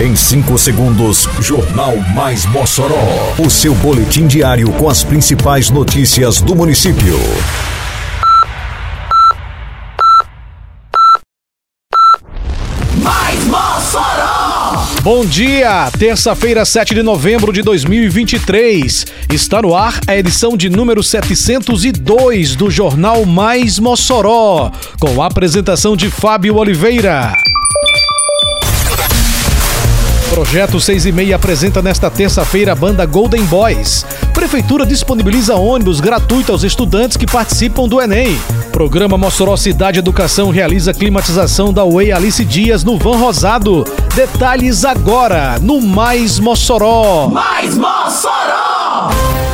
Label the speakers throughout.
Speaker 1: Em 5 segundos, Jornal Mais Mossoró. O seu boletim diário com as principais notícias do município.
Speaker 2: Mais Mossoró!
Speaker 3: Bom dia, terça-feira, 7 de novembro de 2023. Está no ar a edição de número 702 do Jornal Mais Mossoró, com a apresentação de Fábio Oliveira. Projeto 6 e meia apresenta nesta terça-feira a banda Golden Boys. Prefeitura disponibiliza ônibus gratuito aos estudantes que participam do Enem. Programa Mossoró Cidade Educação realiza climatização da Way Alice Dias no Van Rosado. Detalhes agora no Mais Mossoró.
Speaker 2: Mais Mossoró!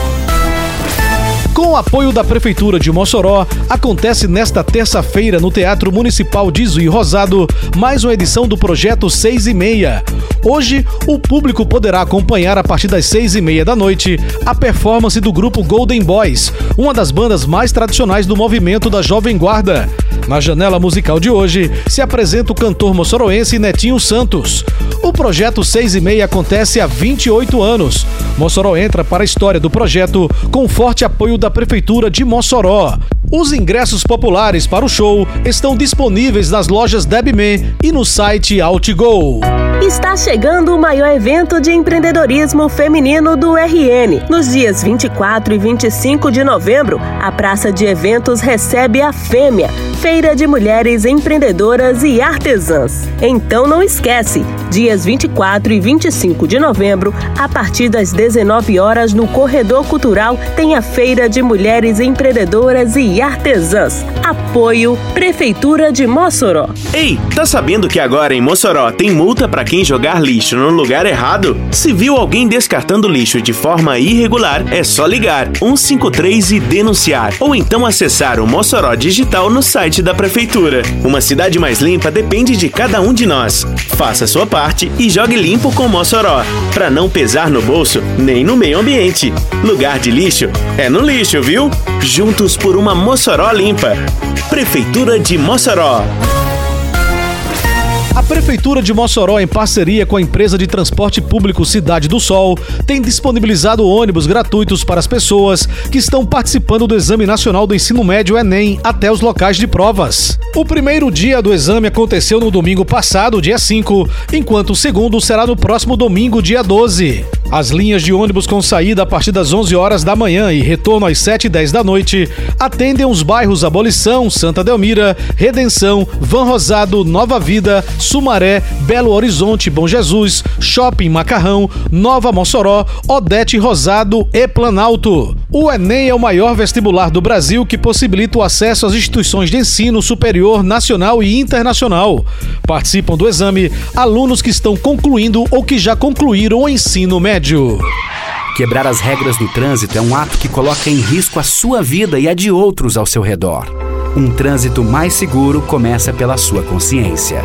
Speaker 3: Com o apoio da Prefeitura de Mossoró, acontece nesta terça-feira no Teatro Municipal de Zui Rosado mais uma edição do projeto 6 e meia. Hoje, o público poderá acompanhar a partir das seis e meia da noite a performance do grupo Golden Boys, uma das bandas mais tradicionais do movimento da Jovem Guarda. Na janela musical de hoje, se apresenta o cantor moçoroense Netinho Santos. O projeto 6 e meia acontece há 28 anos. Mossoró entra para a história do projeto com forte apoio da Prefeitura de Mossoró. Os ingressos populares para o show estão disponíveis nas lojas Debman e no site Outgo.
Speaker 4: Está chegando o maior evento de empreendedorismo feminino do RN. Nos dias 24 e 25 de novembro, a Praça de Eventos recebe a Fêmea, Feira de Mulheres Empreendedoras e Artesãs. Então não esquece, dias 24 e 25 de novembro, a partir das 19 horas no Corredor Cultural, tem a Feira de Mulheres Empreendedoras e Artesãs. Apoio Prefeitura de Mossoró.
Speaker 5: Ei, tá sabendo que agora em Mossoró tem multa para quem jogar lixo no lugar errado? Se viu alguém descartando lixo de forma irregular, é só ligar 153 e denunciar, ou então acessar o Mossoró Digital no site da prefeitura. Uma cidade mais limpa depende de cada um de nós. Faça sua parte e jogue limpo com Mossoró, para não pesar no bolso nem no meio ambiente. Lugar de lixo é no lixo, viu? Juntos por uma Mossoró limpa. Prefeitura de Mossoró.
Speaker 3: A Prefeitura de Mossoró, em parceria com a empresa de transporte público Cidade do Sol, tem disponibilizado ônibus gratuitos para as pessoas que estão participando do Exame Nacional do Ensino Médio Enem até os locais de provas. O primeiro dia do exame aconteceu no domingo passado, dia 5, enquanto o segundo será no próximo domingo, dia 12. As linhas de ônibus com saída a partir das 11 horas da manhã e retorno às 7 e 10 da noite atendem os bairros Abolição, Santa Delmira, Redenção, Van Rosado, Nova Vida, Sumaré, Belo Horizonte, Bom Jesus, Shopping Macarrão, Nova Mossoró, Odete Rosado e Planalto. O Enem é o maior vestibular do Brasil que possibilita o acesso às instituições de ensino superior nacional e internacional. Participam do exame alunos que estão concluindo ou que já concluíram o ensino médio.
Speaker 6: Quebrar as regras do trânsito é um ato que coloca em risco a sua vida e a de outros ao seu redor. Um trânsito mais seguro começa pela sua consciência.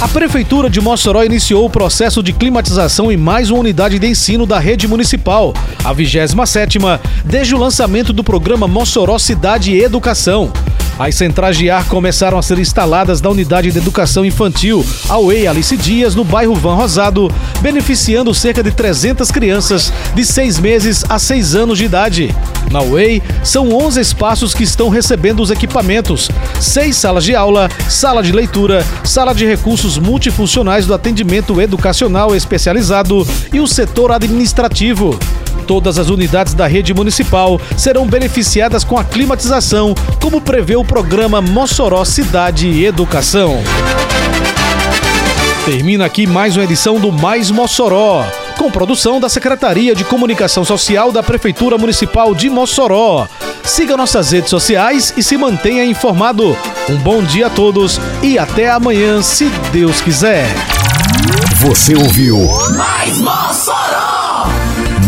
Speaker 3: A Prefeitura de Mossoró iniciou o processo de climatização em mais uma unidade de ensino da rede municipal, a 27ª, desde o lançamento do programa Mossoró Cidade e Educação. As centrais de ar começaram a ser instaladas na unidade de educação infantil Away Alice Dias, no bairro Van Rosado, beneficiando cerca de 300 crianças de 6 meses a 6 anos de idade. Na Way, são 11 espaços que estão recebendo os equipamentos, seis salas de aula, sala de leitura, sala de recursos multifuncionais do atendimento educacional especializado e o setor administrativo. Todas as unidades da rede municipal serão beneficiadas com a climatização, como prevê o programa Mossoró Cidade e Educação. Termina aqui mais uma edição do Mais Mossoró, com produção da Secretaria de Comunicação Social da Prefeitura Municipal de Mossoró. Siga nossas redes sociais e se mantenha informado. Um bom dia a todos e até amanhã, se Deus quiser.
Speaker 1: Você ouviu
Speaker 2: Mais Mossoró!